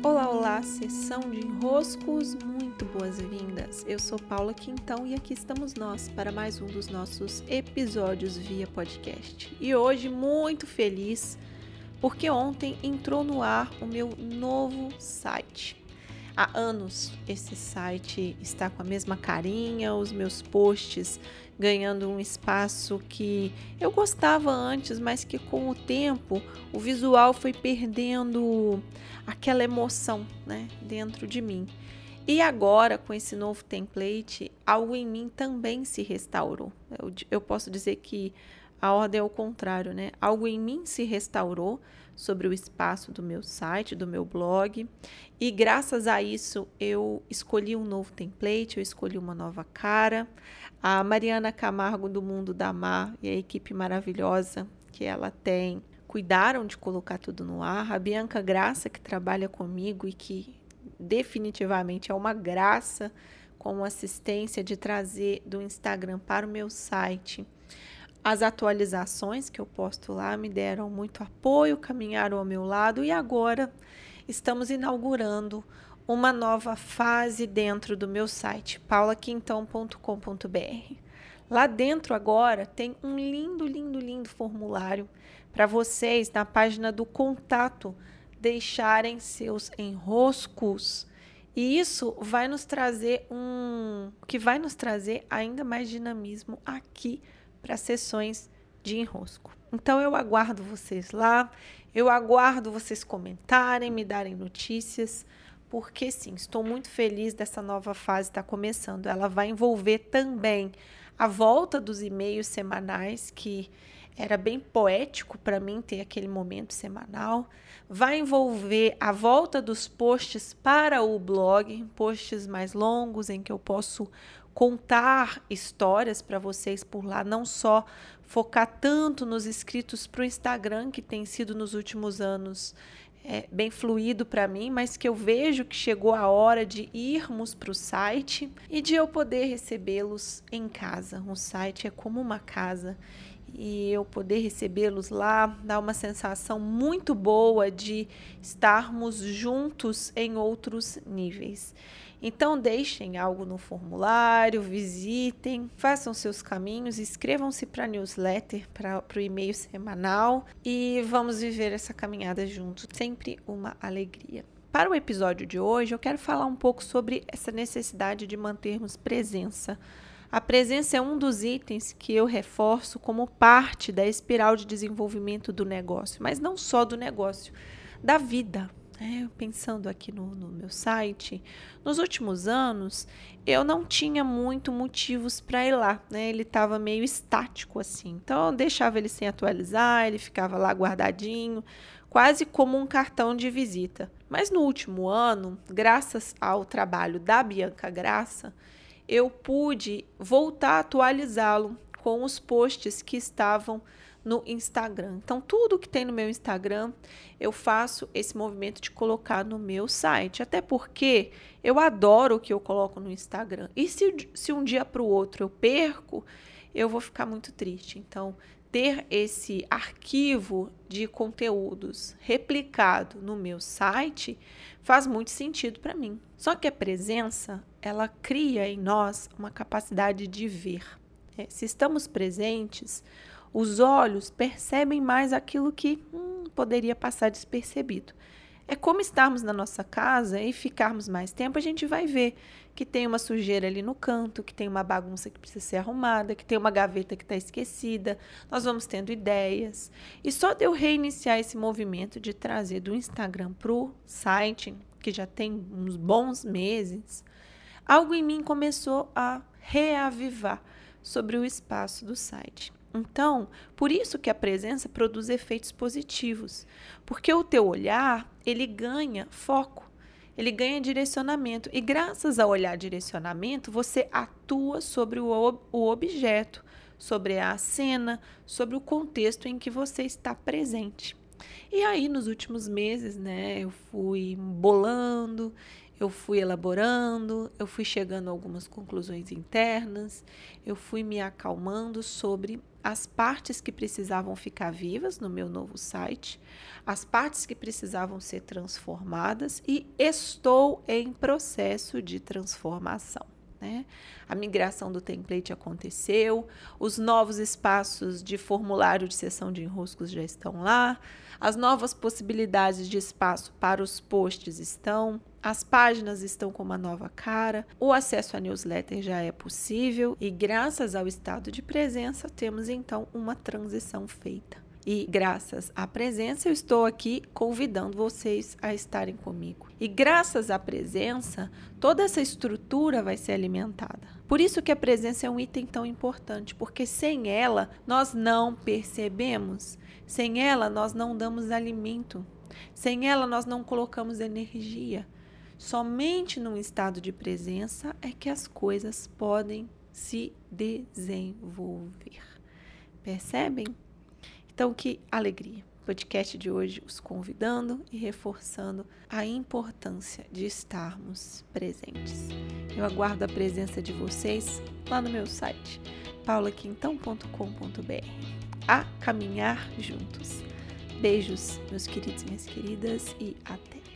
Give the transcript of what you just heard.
Olá, olá, sessão de enroscos, muito boas-vindas. Eu sou Paula Quintão e aqui estamos nós para mais um dos nossos episódios via podcast. E hoje muito feliz porque ontem entrou no ar o meu novo site. Há anos esse site está com a mesma carinha, os meus posts ganhando um espaço que eu gostava antes, mas que com o tempo o visual foi perdendo aquela emoção né, dentro de mim. E agora, com esse novo template, algo em mim também se restaurou. Eu, eu posso dizer que a ordem é o contrário, né? Algo em mim se restaurou sobre o espaço do meu site, do meu blog, e graças a isso eu escolhi um novo template, eu escolhi uma nova cara. A Mariana Camargo do Mundo da Mar e a equipe maravilhosa que ela tem cuidaram de colocar tudo no ar. A Bianca Graça, que trabalha comigo e que definitivamente é uma graça com assistência de trazer do Instagram para o meu site as atualizações que eu posto lá me deram muito apoio, caminharam ao meu lado e agora estamos inaugurando uma nova fase dentro do meu site, paulaquintão.com.br. Lá dentro agora tem um lindo, lindo, lindo formulário para vocês na página do contato deixarem seus enroscos. E isso vai nos trazer um que vai nos trazer ainda mais dinamismo aqui para sessões de enrosco. Então eu aguardo vocês lá, eu aguardo vocês comentarem, me darem notícias, porque sim, estou muito feliz dessa nova fase estar tá começando. Ela vai envolver também a volta dos e-mails semanais, que era bem poético para mim ter aquele momento semanal. Vai envolver a volta dos posts para o blog, posts mais longos em que eu posso contar histórias para vocês por lá, não só focar tanto nos inscritos para o Instagram, que tem sido nos últimos anos é, bem fluido para mim, mas que eu vejo que chegou a hora de irmos para o site e de eu poder recebê-los em casa. O site é como uma casa e eu poder recebê-los lá dá uma sensação muito boa de estarmos juntos em outros níveis. Então, deixem algo no formulário, visitem, façam seus caminhos, inscrevam-se para a newsletter, para o e-mail semanal e vamos viver essa caminhada juntos. Sempre uma alegria. Para o episódio de hoje, eu quero falar um pouco sobre essa necessidade de mantermos presença. A presença é um dos itens que eu reforço como parte da espiral de desenvolvimento do negócio, mas não só do negócio, da vida. É, pensando aqui no, no, meu site, nos últimos anos eu não tinha muito motivos para ir lá, né? Ele estava meio estático assim. Então eu deixava ele sem atualizar, ele ficava lá guardadinho, quase como um cartão de visita. Mas no último ano, graças ao trabalho da Bianca Graça, eu pude voltar a atualizá-lo com os posts que estavam no Instagram. Então, tudo que tem no meu Instagram, eu faço esse movimento de colocar no meu site. Até porque eu adoro o que eu coloco no Instagram. E se, se um dia para o outro eu perco, eu vou ficar muito triste. Então, ter esse arquivo de conteúdos replicado no meu site faz muito sentido para mim. Só que a presença, ela cria em nós uma capacidade de ver. É, se estamos presentes, os olhos percebem mais aquilo que hum, poderia passar despercebido. É como estarmos na nossa casa e ficarmos mais tempo, a gente vai ver que tem uma sujeira ali no canto, que tem uma bagunça que precisa ser arrumada, que tem uma gaveta que está esquecida. Nós vamos tendo ideias. E só de eu reiniciar esse movimento de trazer do Instagram para o site, que já tem uns bons meses, algo em mim começou a reavivar sobre o espaço do site. Então, por isso que a presença produz efeitos positivos, porque o teu olhar, ele ganha foco, ele ganha direcionamento e graças ao olhar direcionamento, você atua sobre o, o objeto, sobre a cena, sobre o contexto em que você está presente. E aí, nos últimos meses, né, eu fui bolando, eu fui elaborando, eu fui chegando a algumas conclusões internas, eu fui me acalmando sobre as partes que precisavam ficar vivas no meu novo site, as partes que precisavam ser transformadas e estou em processo de transformação. Né? A migração do template aconteceu, os novos espaços de formulário de sessão de enroscos já estão lá, as novas possibilidades de espaço para os posts estão, as páginas estão com uma nova cara, o acesso à newsletter já é possível e, graças ao estado de presença, temos então uma transição feita. E graças à presença, eu estou aqui convidando vocês a estarem comigo. E graças à presença, toda essa estrutura vai ser alimentada. Por isso que a presença é um item tão importante, porque sem ela nós não percebemos, sem ela nós não damos alimento, sem ela nós não colocamos energia. Somente num estado de presença é que as coisas podem se desenvolver. Percebem? Então, que alegria! Podcast de hoje os convidando e reforçando a importância de estarmos presentes. Eu aguardo a presença de vocês lá no meu site paulaquintão.com.br. A caminhar juntos. Beijos, meus queridos e minhas queridas, e até!